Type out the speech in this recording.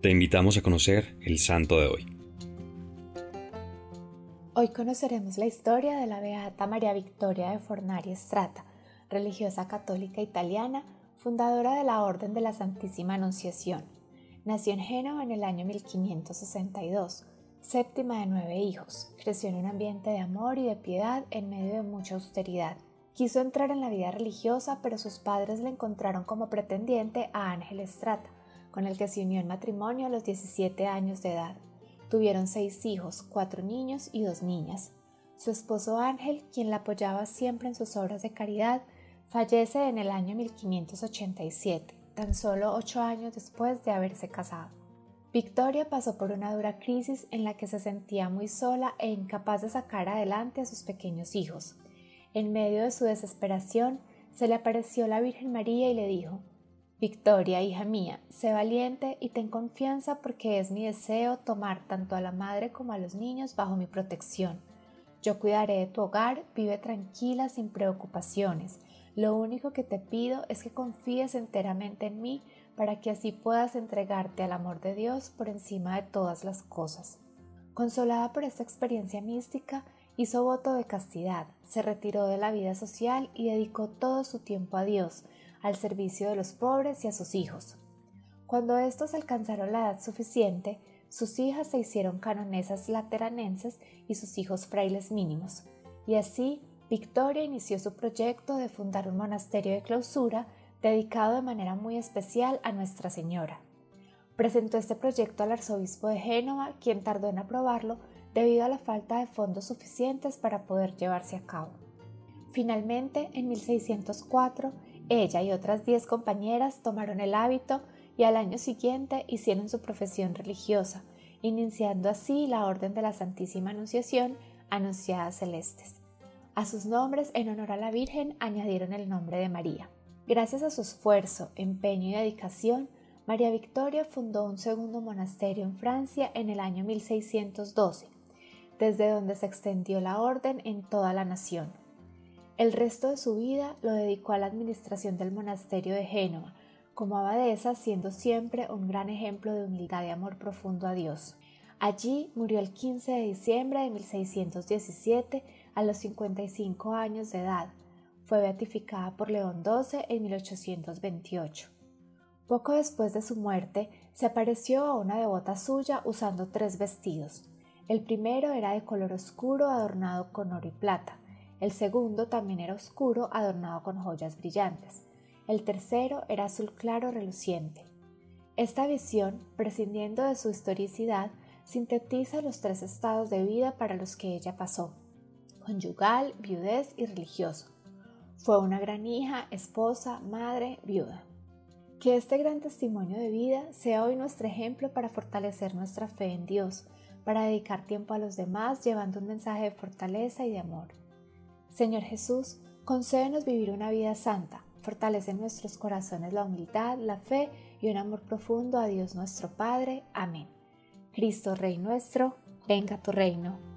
Te invitamos a conocer el santo de hoy. Hoy conoceremos la historia de la Beata María Victoria de Fornari Strata, religiosa católica italiana, fundadora de la Orden de la Santísima Anunciación. Nació en Génova en el año 1562, séptima de nueve hijos. Creció en un ambiente de amor y de piedad en medio de mucha austeridad. Quiso entrar en la vida religiosa, pero sus padres le encontraron como pretendiente a Ángel Strata, con el que se unió en matrimonio a los 17 años de edad. Tuvieron seis hijos, cuatro niños y dos niñas. Su esposo Ángel, quien la apoyaba siempre en sus obras de caridad, fallece en el año 1587, tan solo ocho años después de haberse casado. Victoria pasó por una dura crisis en la que se sentía muy sola e incapaz de sacar adelante a sus pequeños hijos. En medio de su desesperación, se le apareció la Virgen María y le dijo, Victoria, hija mía, sé valiente y ten confianza porque es mi deseo tomar tanto a la madre como a los niños bajo mi protección. Yo cuidaré de tu hogar, vive tranquila sin preocupaciones. Lo único que te pido es que confíes enteramente en mí para que así puedas entregarte al amor de Dios por encima de todas las cosas. Consolada por esta experiencia mística, hizo voto de castidad, se retiró de la vida social y dedicó todo su tiempo a Dios, al servicio de los pobres y a sus hijos. Cuando estos alcanzaron la edad suficiente, sus hijas se hicieron canonesas lateranenses y sus hijos frailes mínimos, y así Victoria inició su proyecto de fundar un monasterio de clausura dedicado de manera muy especial a Nuestra Señora. Presentó este proyecto al arzobispo de Génova, quien tardó en aprobarlo debido a la falta de fondos suficientes para poder llevarse a cabo. Finalmente, en 1604, ella y otras diez compañeras tomaron el hábito y al año siguiente hicieron su profesión religiosa, iniciando así la Orden de la Santísima Anunciación, Anunciadas Celestes. A sus nombres, en honor a la Virgen, añadieron el nombre de María. Gracias a su esfuerzo, empeño y dedicación, María Victoria fundó un segundo monasterio en Francia en el año 1612, desde donde se extendió la orden en toda la nación. El resto de su vida lo dedicó a la administración del monasterio de Génova, como abadesa siendo siempre un gran ejemplo de humildad y amor profundo a Dios. Allí murió el 15 de diciembre de 1617 a los 55 años de edad. Fue beatificada por León XII en 1828. Poco después de su muerte, se apareció a una devota suya usando tres vestidos. El primero era de color oscuro adornado con oro y plata. El segundo también era oscuro, adornado con joyas brillantes. El tercero era azul claro reluciente. Esta visión, prescindiendo de su historicidad, sintetiza los tres estados de vida para los que ella pasó, conyugal, viudez y religioso. Fue una gran hija, esposa, madre, viuda. Que este gran testimonio de vida sea hoy nuestro ejemplo para fortalecer nuestra fe en Dios, para dedicar tiempo a los demás llevando un mensaje de fortaleza y de amor. Señor Jesús, concédenos vivir una vida santa, fortalece en nuestros corazones la humildad, la fe y un amor profundo a Dios nuestro Padre. Amén. Cristo Rey nuestro, venga tu reino.